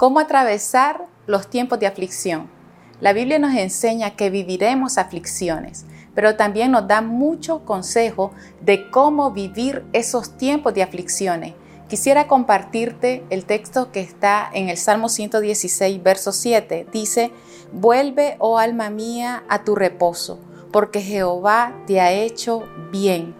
¿Cómo atravesar los tiempos de aflicción? La Biblia nos enseña que viviremos aflicciones, pero también nos da mucho consejo de cómo vivir esos tiempos de aflicciones. Quisiera compartirte el texto que está en el Salmo 116, verso 7. Dice, vuelve, oh alma mía, a tu reposo, porque Jehová te ha hecho bien.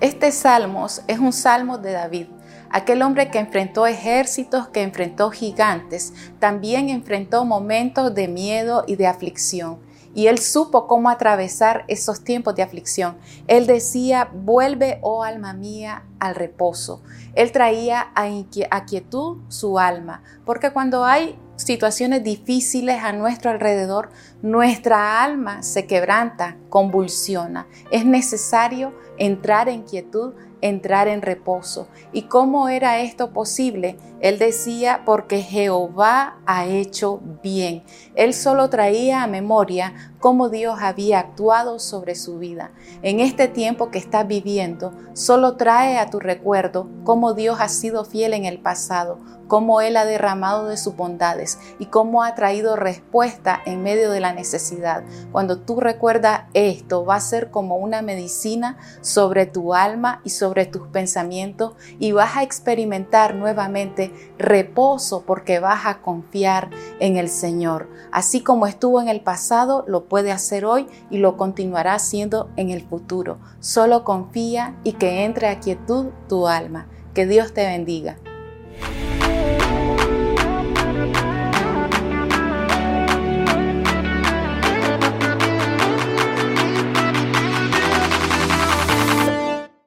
Este salmo es un salmo de David Aquel hombre que enfrentó ejércitos, que enfrentó gigantes, también enfrentó momentos de miedo y de aflicción. Y él supo cómo atravesar esos tiempos de aflicción. Él decía, vuelve, oh alma mía, al reposo. Él traía a quietud su alma, porque cuando hay situaciones difíciles a nuestro alrededor, nuestra alma se quebranta, convulsiona. Es necesario entrar en quietud entrar en reposo. ¿Y cómo era esto posible? Él decía, porque Jehová ha hecho bien. Él solo traía a memoria cómo Dios había actuado sobre su vida. En este tiempo que estás viviendo, solo trae a tu recuerdo cómo Dios ha sido fiel en el pasado, cómo Él ha derramado de sus bondades y cómo ha traído respuesta en medio de la necesidad. Cuando tú recuerdas esto, va a ser como una medicina sobre tu alma y sobre tus pensamientos y vas a experimentar nuevamente reposo porque vas a confiar en el Señor. Así como estuvo en el pasado, lo puede hacer hoy y lo continuará haciendo en el futuro. Solo confía y que entre a quietud tu alma. Que Dios te bendiga.